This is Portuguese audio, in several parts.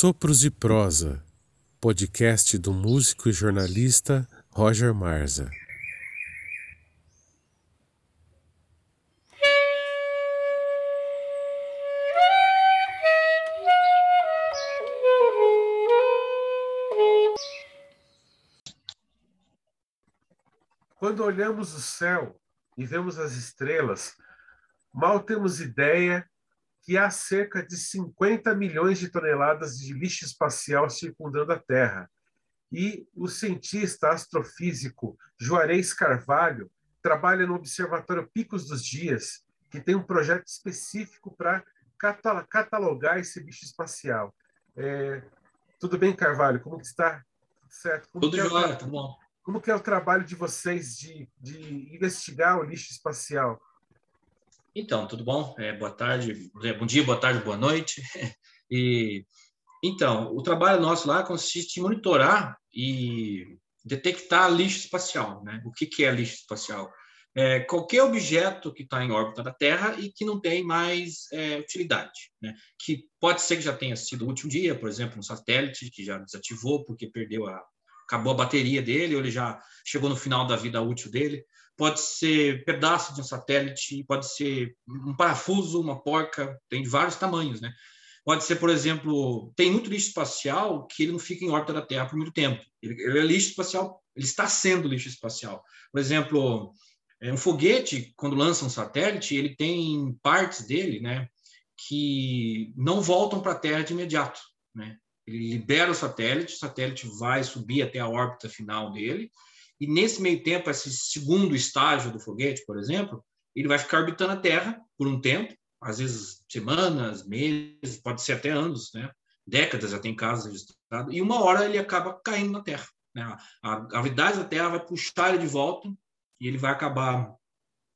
Sopros de Prosa, podcast do músico e jornalista Roger Marza. Quando olhamos o céu e vemos as estrelas, mal temos ideia que há cerca de 50 milhões de toneladas de lixo espacial circundando a Terra. E o cientista astrofísico Juarez Carvalho trabalha no Observatório Picos dos Dias, que tem um projeto específico para catalogar esse lixo espacial. É, tudo bem, Carvalho? Como que está? Certo? Como tudo é jóia, tudo bom. Como que é o trabalho de vocês de, de investigar o lixo espacial? Então, tudo bom? É, boa tarde, bom dia, boa tarde, boa noite. E então, o trabalho nosso lá consiste em monitorar e detectar lixo espacial, né? O que, que é lixo espacial? É qualquer objeto que está em órbita da Terra e que não tem mais é, utilidade, né? Que pode ser que já tenha sido útil um dia, por exemplo, um satélite que já desativou porque perdeu a acabou a bateria dele, ou ele já chegou no final da vida útil dele pode ser pedaço de um satélite, pode ser um parafuso, uma porca, tem de vários tamanhos, né? Pode ser, por exemplo, tem muito lixo espacial que ele não fica em órbita da Terra por muito tempo. Ele, ele é lixo espacial, ele está sendo lixo espacial. Por exemplo, é, um foguete, quando lança um satélite, ele tem partes dele, né, que não voltam para a Terra de imediato, né? Ele libera o satélite, o satélite vai subir até a órbita final dele, e nesse meio tempo, esse segundo estágio do foguete, por exemplo, ele vai ficar orbitando a Terra por um tempo, às vezes semanas, meses, pode ser até anos, né? décadas, já tem casos registrados, e uma hora ele acaba caindo na Terra. Né? A gravidade da Terra vai puxar ele de volta e ele vai acabar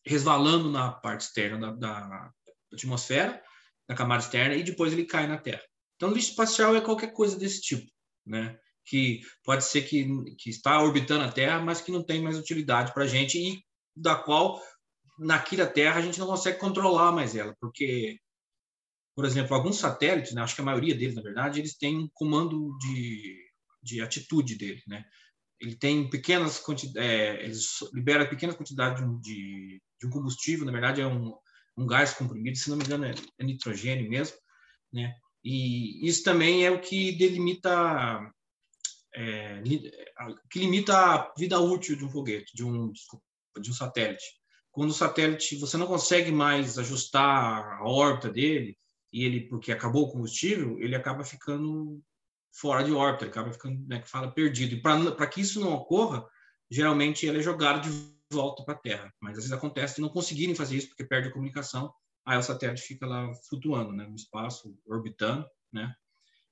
resvalando na parte externa da, da atmosfera, da camada externa, e depois ele cai na Terra. Então, lixo espacial é qualquer coisa desse tipo. Né? Que pode ser que, que está orbitando a Terra, mas que não tem mais utilidade para a gente e da qual, naqui da Terra, a gente não consegue controlar mais ela, porque, por exemplo, alguns satélites, né, acho que a maioria deles, na verdade, eles têm um comando de, de atitude dele, né? Ele tem pequenas quantidades, é, eles libera pequenas quantidades de, de, um combustível, na verdade é um, um gás comprimido, se não me engano é, é nitrogênio mesmo, né? E isso também é o que delimita é, que limita a vida útil de um foguete, de um, de um satélite. Quando o satélite você não consegue mais ajustar a órbita dele e ele porque acabou o combustível, ele acaba ficando fora de órbita, ele acaba ficando, né, que fala, perdido. E para que isso não ocorra, geralmente ele é jogado de volta para a Terra. Mas às vezes acontece de não conseguirem fazer isso porque perde a comunicação, aí o satélite fica lá flutuando, né, no espaço, orbitando, né?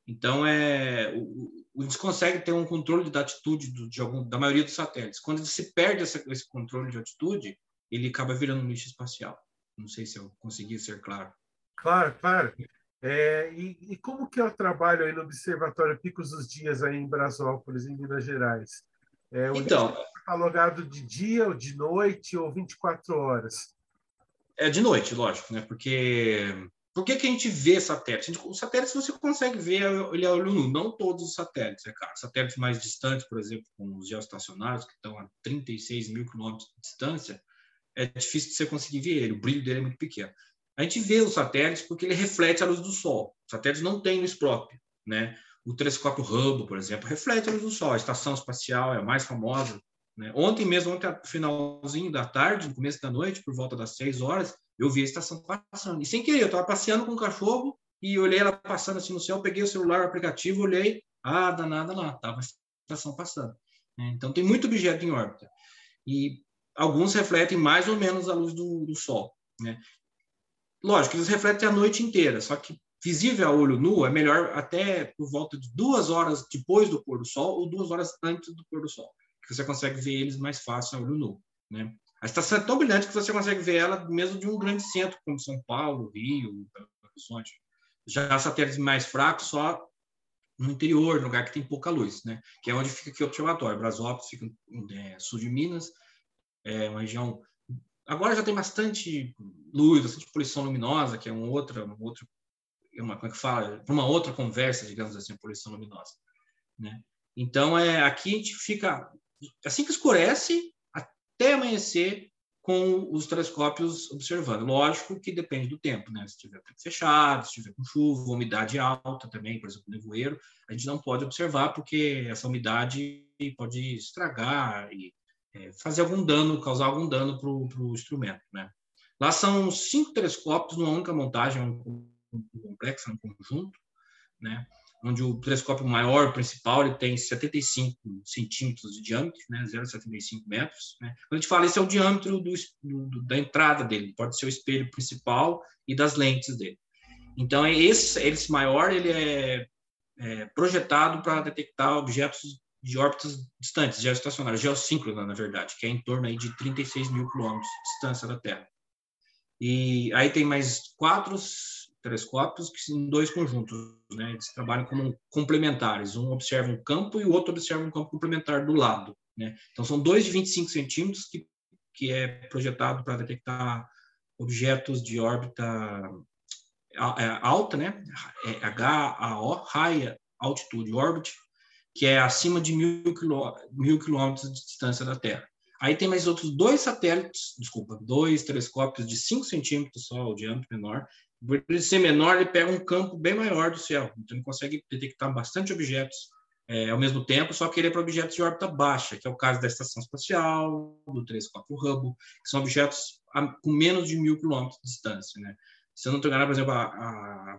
Então, é, o, eles conseguem ter um controle da atitude do, de algum, da maioria dos satélites. Quando ele se perde essa, esse controle de atitude, ele acaba virando um lixo espacial. Não sei se eu consegui ser claro. Claro, claro. É, e, e, como que é o trabalho aí no Observatório Picos dos Dias aí em Brasópolis, em Minas Gerais? É, o então, é catalogado de dia ou de noite ou 24 horas? É de noite, lógico, né? Porque por que, que a gente vê satélites? Os satélites você consegue ver ele a olho nu, não todos os satélites, é claro. Satélites mais distantes, por exemplo, como os geoestacionários, que estão a 36 mil quilômetros de distância, é difícil de você conseguir ver ele, o brilho dele é muito pequeno. A gente vê os satélites porque ele reflete a luz do Sol. Os satélites não têm luz própria, né? O telescópio Hubble, por exemplo, reflete a luz do Sol. A estação espacial é a mais famosa. Né? Ontem mesmo, ontem, finalzinho da tarde, no começo da noite, por volta das 6 horas, eu vi a estação passando. E sem querer, eu estava passeando com o cachorro e olhei ela passando assim no céu, peguei o celular, o aplicativo, olhei, ah, danada lá, estava a estação passando. Né? Então, tem muito objeto em órbita. E alguns refletem mais ou menos a luz do, do Sol. Né? Lógico, eles refletem a noite inteira, só que visível a olho nu é melhor até por volta de duas horas depois do pôr do sol ou duas horas antes do pôr do sol, que você consegue ver eles mais fácil a olho nu. Né? A estação é tão brilhante que você consegue ver ela mesmo de um grande centro, como São Paulo, Rio, Belo Horizonte. Já satélites mais fracos, só no interior, no lugar que tem pouca luz, né? que é onde fica aqui o observatório. Brasópolis fica é, sul de Minas, é uma região. Agora já tem bastante luz, bastante poluição luminosa, que é um outro, um outro uma, como é que fala, uma outra conversa, digamos assim, poluição luminosa, né? Então é aqui a gente fica assim que escurece até amanhecer com os telescópios observando. Lógico que depende do tempo, né? Se tiver fechado, se tiver com chuva, umidade alta também, por exemplo, nevoeiro, a gente não pode observar porque essa umidade pode estragar e é, fazer algum dano, causar algum dano para o instrumento, né? Lá são cinco telescópios numa única montagem, um, um complexo, um conjunto, né? Onde o telescópio maior, principal, ele tem 75 centímetros de diâmetro, né, 0,75 metros. Né? Quando a gente fala, esse é o diâmetro do, do, da entrada dele, pode ser o espelho principal e das lentes dele. Então, é esse, esse maior, ele é, é projetado para detectar objetos de órbitas distantes, geoestacionárias, geossíncrona, na verdade, que é em torno aí de 36 mil quilômetros de distância da Terra. E aí tem mais quatro telescópios que são dois conjuntos, né? Eles trabalham como complementares. Um observa um campo e o outro observa um campo complementar do lado, né? Então são dois de 25 centímetros que que é projetado para detectar objetos de órbita é, alta, né? É HAO, High Altitude Orbit, que é acima de mil, mil quilômetros de distância da Terra. Aí tem mais outros dois satélites, desculpa, dois telescópios de 5 centímetros só, o diâmetro menor, por ele ser menor, ele pega um campo bem maior do céu, então ele consegue detectar bastante objetos é, ao mesmo tempo, só que ele é para objetos de órbita baixa, que é o caso da Estação Espacial, do telescópio Hubble, que são objetos a, com menos de mil quilômetros de distância. Né? Se eu não estou enganado, por exemplo, a, a,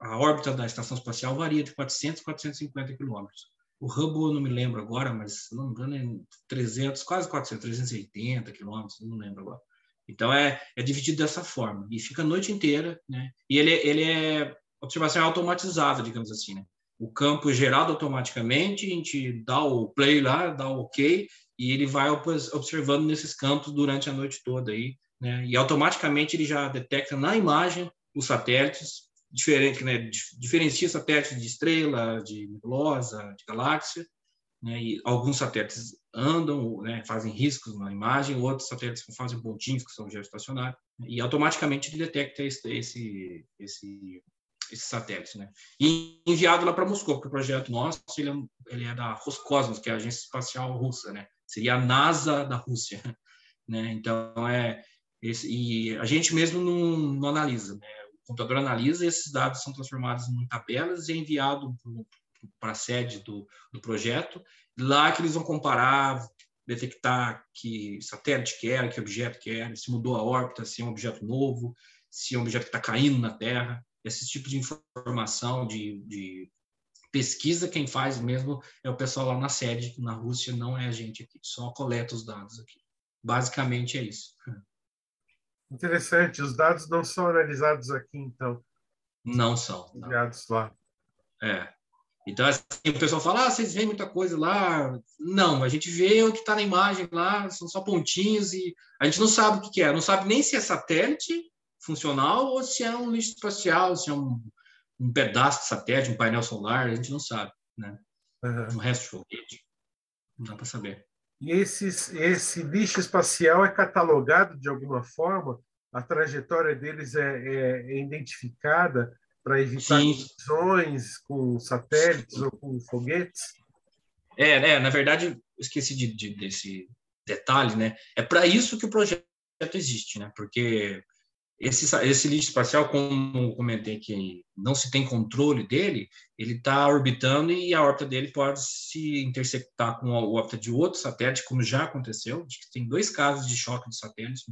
a, órbita da Estação Espacial varia de 400 a 450 quilômetros. O Hubble, eu não me lembro agora, mas se não me engano, é 300, quase 400, 380 quilômetros, não lembro agora. Então é, é dividido dessa forma e fica a noite inteira, né? E ele, ele é observação automatizada, digamos assim, né? O campo é gerado automaticamente, a gente dá o play lá, dá o OK e ele vai observando nesses campos durante a noite toda aí, né? E automaticamente ele já detecta na imagem os satélites diferente, né? Diferencia satélites de estrela, de nebulosa, de galáxia, né? E alguns satélites andam, né, fazem riscos na imagem, outros satélites fazem pontinhos, que são geoestacionários, e automaticamente ele detecta esse, esse, esse, esse satélite. Né? E enviado lá para Moscou, porque o projeto nosso ele é, ele é da Roscosmos, que é a agência espacial russa, né? seria a NASA da Rússia. Né? Então, é esse, e a gente mesmo não, não analisa. Né? O computador analisa, esses dados são transformados em tabelas e é enviado para a sede do, do projeto, Lá que eles vão comparar, detectar que satélite que era, que objeto que era, se mudou a órbita, se é um objeto novo, se é um objeto que está caindo na Terra. Esse tipo de informação, de, de, pesquisa, quem faz mesmo é o pessoal lá na sede, na Rússia, não é a gente aqui, só coleta os dados aqui. Basicamente é isso. Interessante, os dados não são analisados aqui, então. Não são. Enviados lá. É. Então, assim, o pessoal fala, ah, vocês veem muita coisa lá. Não, a gente vê o que está na imagem lá, são só pontinhos e a gente não sabe o que é. Não sabe nem se é satélite funcional ou se é um lixo espacial, se é um, um pedaço de satélite, um painel solar, a gente não sabe, né? Uhum. Um resto de foguete. Não dá para saber. E esses, esse lixo espacial é catalogado de alguma forma? A trajetória deles é, é, é identificada? Para evitar colisões com satélites ou com foguetes? É, é na verdade, esqueci de, de, desse detalhe, né? É para isso que o projeto existe, né? Porque esse, esse lixo espacial, como comentei que não se tem controle dele, ele está orbitando e a órbita dele pode se intersectar com a órbita de outro satélite, como já aconteceu. Tem dois casos de choque de satélites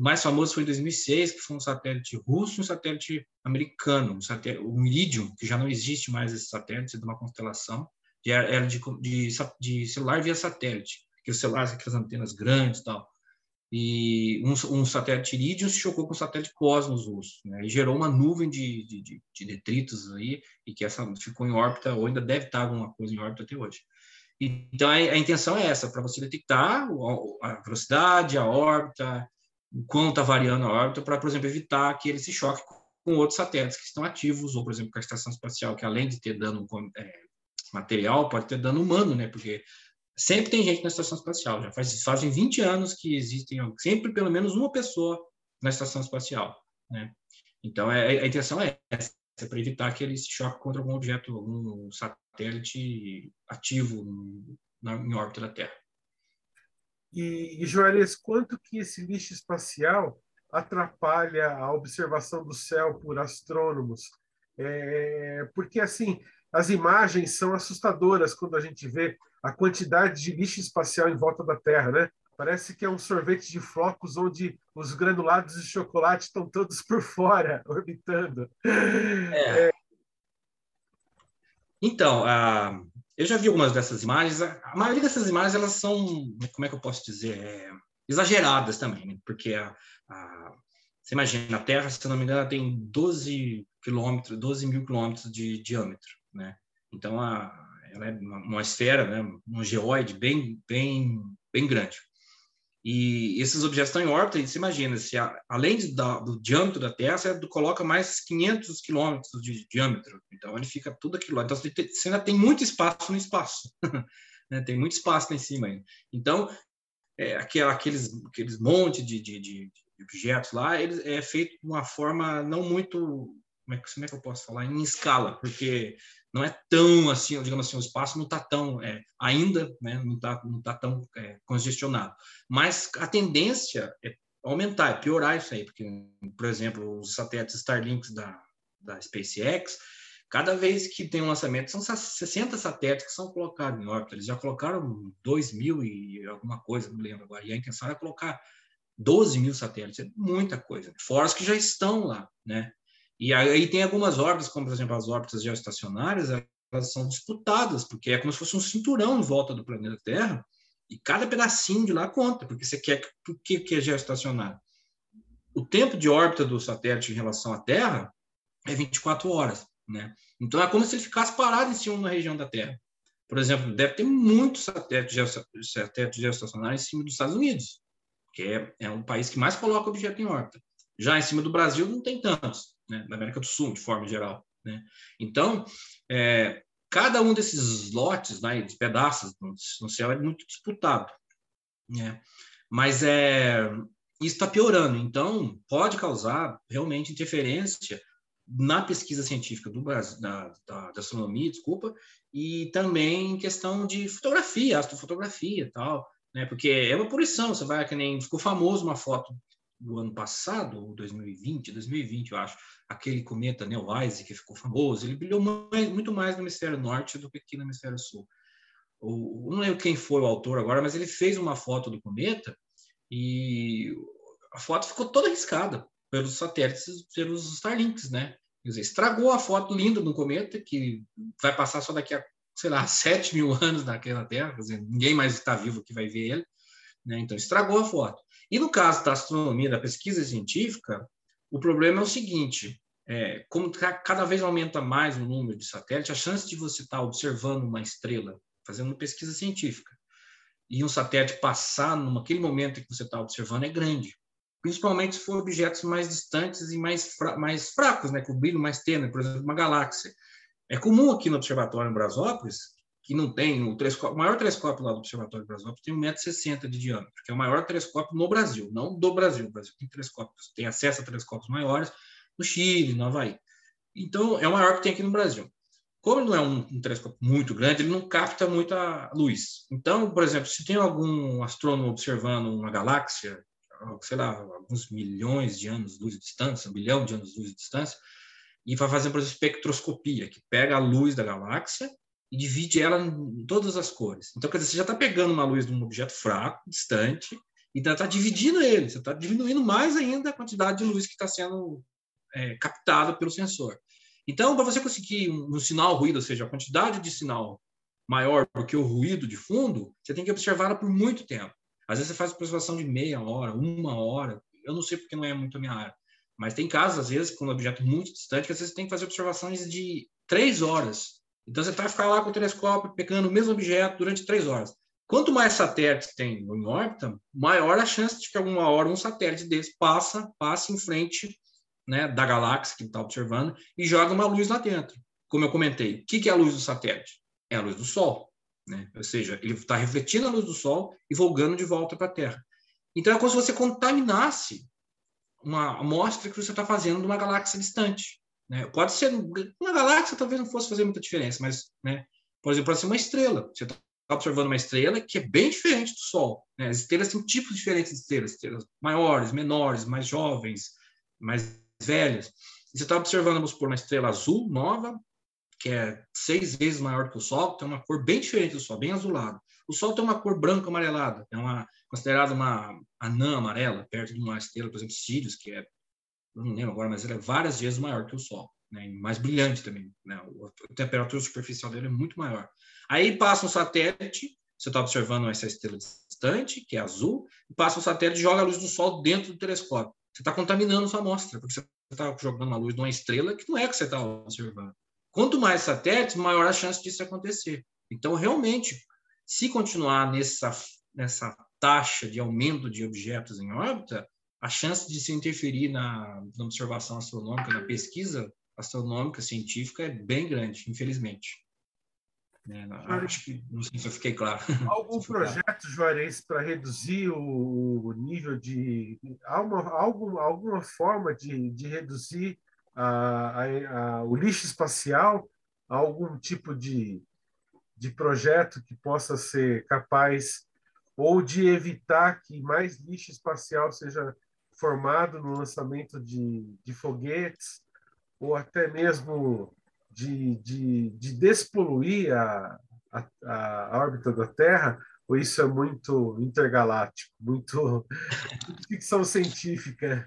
o mais famoso foi em 2006, que foi um satélite russo e um satélite americano, um, satélite, o Iridium, que já não existe mais esse satélite, é de uma constelação, era de, de, de celular via satélite, que os celulares, aquelas antenas grandes e tal. E um, um, satélite Iridium se chocou com o satélite Cosmos russo, né? e gerou uma nuvem de, de, de, detritos aí, e que essa ficou em órbita, ou ainda deve estar alguma coisa em órbita até hoje. Então, a, intenção é essa, para você detectar a velocidade, a órbita, quanto está variando a órbita, para, por exemplo, evitar que ele se choque com outros satélites que estão ativos, ou, por exemplo, com a estação espacial, que além de ter dano é, material, pode ter dano humano, né? Porque sempre tem gente na estação espacial. Já faz, fazem 20 anos que existem sempre pelo menos uma pessoa na estação espacial. Né? Então, é, a intenção é essa, é para evitar que ele se choque contra algum objeto, algum satélite ativo na, em órbita da Terra. E, e Juarez, quanto que esse lixo espacial atrapalha a observação do céu por astrônomos? É, porque, assim, as imagens são assustadoras quando a gente vê a quantidade de lixo espacial em volta da Terra, né? Parece que é um sorvete de flocos onde os granulados de chocolate estão todos por fora, orbitando. É. É... Então, uh, eu já vi algumas dessas imagens. A maioria dessas imagens, elas são, como é que eu posso dizer, é, exageradas também, né? porque a, a, você imagina, a Terra, se não me engano, tem 12 quilômetros, 12 mil quilômetros de diâmetro, né? Então, a, ela é uma, uma esfera, né? um geóide bem, bem, bem grande. E esses objetos estão em órbita, e você imagina, se a, além de, da, do diâmetro da Terra, você coloca mais 500 quilômetros de diâmetro. Então, ele fica tudo aquilo lá. Então, você, tem, você ainda tem muito espaço no espaço. né? Tem muito espaço lá em cima ainda. Então, é, aqueles, aqueles montes de, de, de, objetos lá, eles é feito de uma forma não muito como é, como é que eu posso falar em escala porque não é tão assim digamos assim o espaço não está tão é, ainda né, não está não tá tão é, congestionado mas a tendência é aumentar é piorar isso aí porque por exemplo os satélites Starlink da da SpaceX cada vez que tem um lançamento são 60 satélites que são colocados em órbita eles já colocaram 2 mil e alguma coisa não lembro agora e a intenção é colocar 12 mil satélites, é muita coisa. Fora os que já estão lá, né? E aí tem algumas órbitas, como por exemplo as órbitas geoestacionárias, elas são disputadas, porque é como se fosse um cinturão em volta do planeta Terra, e cada pedacinho de lá conta, porque você quer o que, que é geoestacionário. O tempo de órbita do satélite em relação à Terra é 24 horas, né? Então é como se ele ficasse parado em cima uma região da Terra. Por exemplo, deve ter muitos satélites, satélites geoestacionários em cima dos Estados Unidos que é, é um país que mais coloca objeto em órbita. Já em cima do Brasil não tem tantos, né? na América do Sul, de forma geral. Né? Então, é, cada um desses lotes, né, pedaços no céu é muito disputado. Né? Mas é, isso está piorando, então pode causar realmente interferência na pesquisa científica do Brasil, da, da, da astronomia, desculpa, e também em questão de fotografia, astrofotografia e tal né? Porque é uma poluição, você vai que nem ficou famoso uma foto do ano passado, 2020, 2020, eu acho, aquele cometa Neowise que ficou famoso, ele brilhou mais, muito mais no hemisfério norte do que aqui no hemisfério sul. O, não lembro quem foi o autor agora, mas ele fez uma foto do cometa e a foto ficou toda arriscada pelos satélites, pelos Starlinks, né? Quer dizer, estragou a foto linda do cometa, que vai passar só daqui a sei lá, 7 mil anos naquela Terra, quer dizer, ninguém mais está vivo que vai ver ele, né? então estragou a foto. E no caso da astronomia, da pesquisa científica, o problema é o seguinte: é, como cada vez aumenta mais o número de satélites, a chance de você estar tá observando uma estrela, fazendo uma pesquisa científica, e um satélite passar naquele momento que você está observando é grande. Principalmente se for objetos mais distantes e mais, fra mais fracos, né, com brilho mais tênue, por exemplo, uma galáxia. É comum aqui no Observatório em Brasópolis, que não tem o o maior telescópio lá do Observatório Brasópolis tem 1,60m de diâmetro, que é o maior telescópio no Brasil, não do Brasil. O Brasil tem telescópios, tem acesso a telescópios maiores no Chile, no Havaí. Então, é o maior que tem aqui no Brasil. Como não é um, um telescópio muito grande, ele não capta muita luz. Então, por exemplo, se tem algum astrônomo observando uma galáxia, sei lá, alguns milhões de anos-luz de distância, um bilhão de anos-luz de distância, e vai fazer, por exemplo, espectroscopia, que pega a luz da galáxia e divide ela em todas as cores. Então, quer dizer, você já está pegando uma luz de um objeto fraco, distante, e está tá dividindo ele, você está diminuindo mais ainda a quantidade de luz que está sendo é, captada pelo sensor. Então, para você conseguir um, um sinal ruído, ou seja, a quantidade de sinal maior do que o ruído de fundo, você tem que observá-la por muito tempo. Às vezes você faz observação de meia hora, uma hora, eu não sei porque não é muito a minha área. Mas tem casos, às vezes, com um objeto muito distante, que às vezes tem que fazer observações de três horas. Então, você vai ficar lá com o telescópio pegando o mesmo objeto durante três horas. Quanto mais satélites tem em órbita, maior a chance de que alguma hora um satélite desse passa, passe em frente né, da galáxia que está observando e joga uma luz lá dentro. Como eu comentei, o que, que é a luz do satélite? É a luz do Sol. né? Ou seja, ele está refletindo a luz do Sol e voltando de volta para a Terra. Então é como se você contaminasse uma amostra que você está fazendo de uma galáxia distante. Né? Pode ser uma galáxia, talvez não fosse fazer muita diferença, mas, né? por exemplo, pode ser uma estrela. Você está observando uma estrela que é bem diferente do Sol. Né? As estrelas têm tipos diferentes de estrelas, estrelas maiores, menores, mais jovens, mais velhas. E você está observando, vamos supor, uma estrela azul nova, que é seis vezes maior que o Sol, tem uma cor bem diferente do Sol, bem azulado. O Sol tem uma cor branca amarelada, é uma considerada uma anã amarela, perto de uma estrela, por exemplo, Sirius, que é, não lembro agora, mas ela é várias vezes maior que o Sol, né? Mais brilhante também, né? A temperatura superficial dele é muito maior. Aí passa um satélite, você está observando essa estrela distante, que é azul, e passa um satélite e joga a luz do Sol dentro do telescópio. Você está contaminando sua amostra, porque você está jogando a luz de uma estrela que não é que você está observando. Quanto mais satélites, maior a chance disso acontecer. Então, realmente, se continuar nessa, nessa taxa de aumento de objetos em órbita, a chance de se interferir na, na observação astronômica, na pesquisa astronômica científica é bem grande, infelizmente. É, acho que não sei se eu fiquei claro. Algum projeto, Juarez, para reduzir o nível de. Alguma, alguma, alguma forma de, de reduzir a, a, a, o lixo espacial? Algum tipo de, de projeto que possa ser capaz ou de evitar que mais lixo espacial seja formado no lançamento de, de foguetes, ou até mesmo de, de, de despoluir a, a, a, órbita da Terra, ou isso é muito intergaláctico, muito, ficção científica?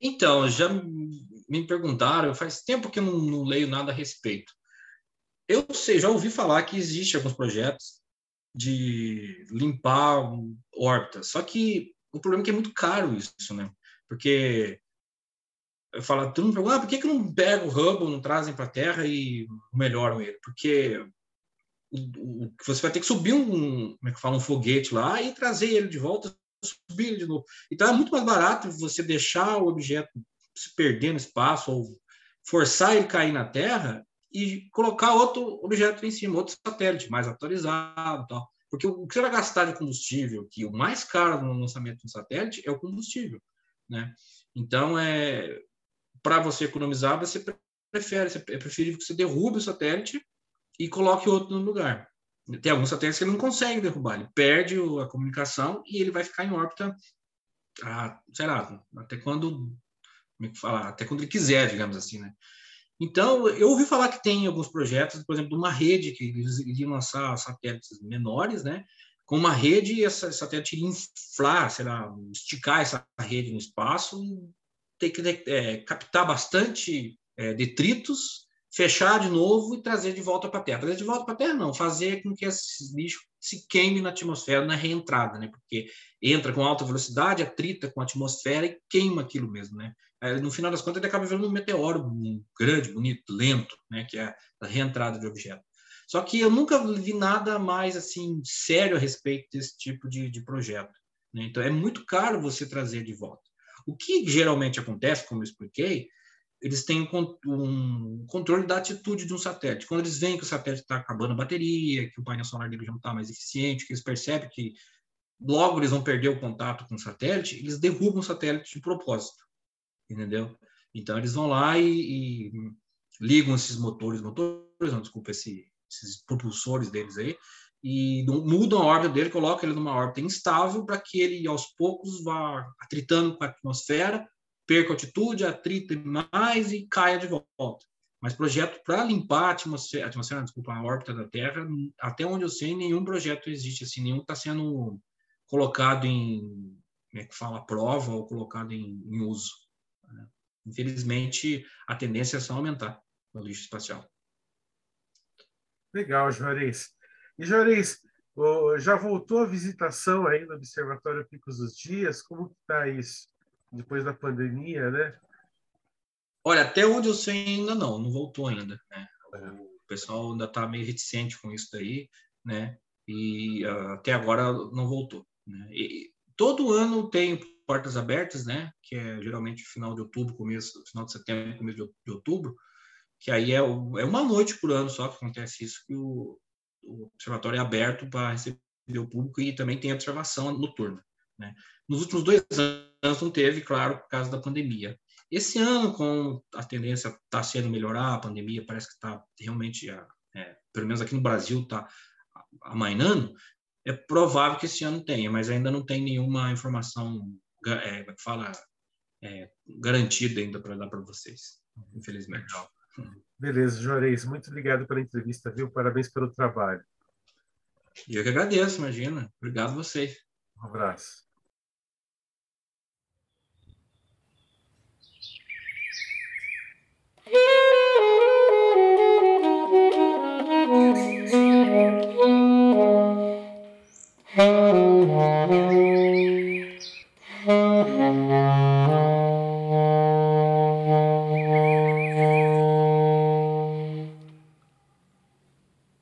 Então, já me perguntaram, faz tempo que eu não, não, leio nada a respeito. Eu sei, já ouvi falar que existe alguns projetos de limpar órbita, só que o problema é que é muito caro isso, né? Porque eu falo, todo mundo pergunta, ah, por que, que não pegam o Hubble, não trazem para a Terra e melhoram ele? Porque o, o, você vai ter que subir um, como é que fala, um foguete lá e trazer ele de volta, subir ele de novo. Então é muito mais barato você deixar o objeto se perder no espaço ou forçar ele cair na Terra e colocar outro objeto em cima, outro satélite mais atualizado, tal. Porque o que vai gastar de combustível, que o mais caro no lançamento de um satélite é o combustível, né? Então, é, para você economizar, você prefere, é preferível que você derrube o satélite e coloque outro no lugar. Tem alguns satélites que ele não consegue derrubar, ele perde a comunicação e ele vai ficar em órbita, a, sei lá, até quando, como é que fala, até quando ele quiser, digamos assim, né? Então, eu ouvi falar que tem alguns projetos, por exemplo, de uma rede que eles iriam lançar satélites menores, né? Com uma rede, e essa satélite iria inflar, sei lá, esticar essa rede no espaço ter que é, captar bastante é, detritos, fechar de novo e trazer de volta para a Terra. Trazer de volta para a Terra, não, fazer com que esse lixo se queime na atmosfera na reentrada, né? Porque entra com alta velocidade, atrita com a atmosfera e queima aquilo mesmo, né? No final das contas, ele acaba virando um meteoro grande, bonito, lento, né? Que é a reentrada de objeto. Só que eu nunca vi nada mais assim sério a respeito desse tipo de, de projeto. Né? Então é muito caro você trazer de volta. O que geralmente acontece, como eu expliquei, eles têm um controle da atitude de um satélite. Quando eles veem que o satélite está acabando a bateria, que o painel solar dele já não está mais eficiente, que eles percebem que logo eles vão perder o contato com o satélite, eles derrubam o satélite de propósito, entendeu? Então eles vão lá e, e ligam esses motores, motores, não, desculpa, esse, esses propulsores deles aí, e mudam a órbita dele, colocam ele numa órbita instável para que ele, aos poucos, vá atritando com a atmosfera, perca altitude, atrita mais e caia de volta. Mas projeto para limpar a atmosfera, atmosfera, desculpa, a órbita da Terra, até onde eu sei, nenhum projeto existe assim, nenhum está sendo colocado em, como é que fala, prova ou colocado em, em uso. Né? Infelizmente, a tendência é só aumentar o lixo espacial. Legal, Juarez. E, Juarez, já voltou a visitação aí no Observatório Picos dos Dias? Como está isso depois da pandemia, né? Olha, até onde eu sei ainda não, não voltou ainda. Né? O pessoal ainda está meio reticente com isso daí, né? E uh, até agora não voltou. Né? E, todo ano tem portas abertas, né? Que é geralmente final de outubro, começo, final de setembro, começo de outubro, que aí é, é uma noite por ano só que acontece isso, que o, o observatório é aberto para receber o público e também tem observação noturna. Né? Nos últimos dois anos não teve, claro, por causa da pandemia. Esse ano, com a tendência está sendo melhorar, a pandemia parece que está realmente, é, pelo menos aqui no Brasil, está amainando, é provável que esse ano tenha, mas ainda não tem nenhuma informação, é, é fala, é, garantida ainda para dar para vocês, infelizmente. Beleza, Juarez, muito obrigado pela entrevista, viu? Parabéns pelo trabalho. Eu que agradeço, imagina. Obrigado a vocês. Abraço.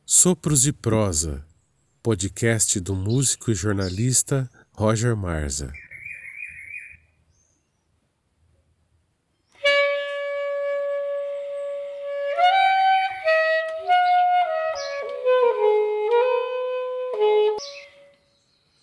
Sopros de Prosa, podcast do músico e jornalista Roger Marza.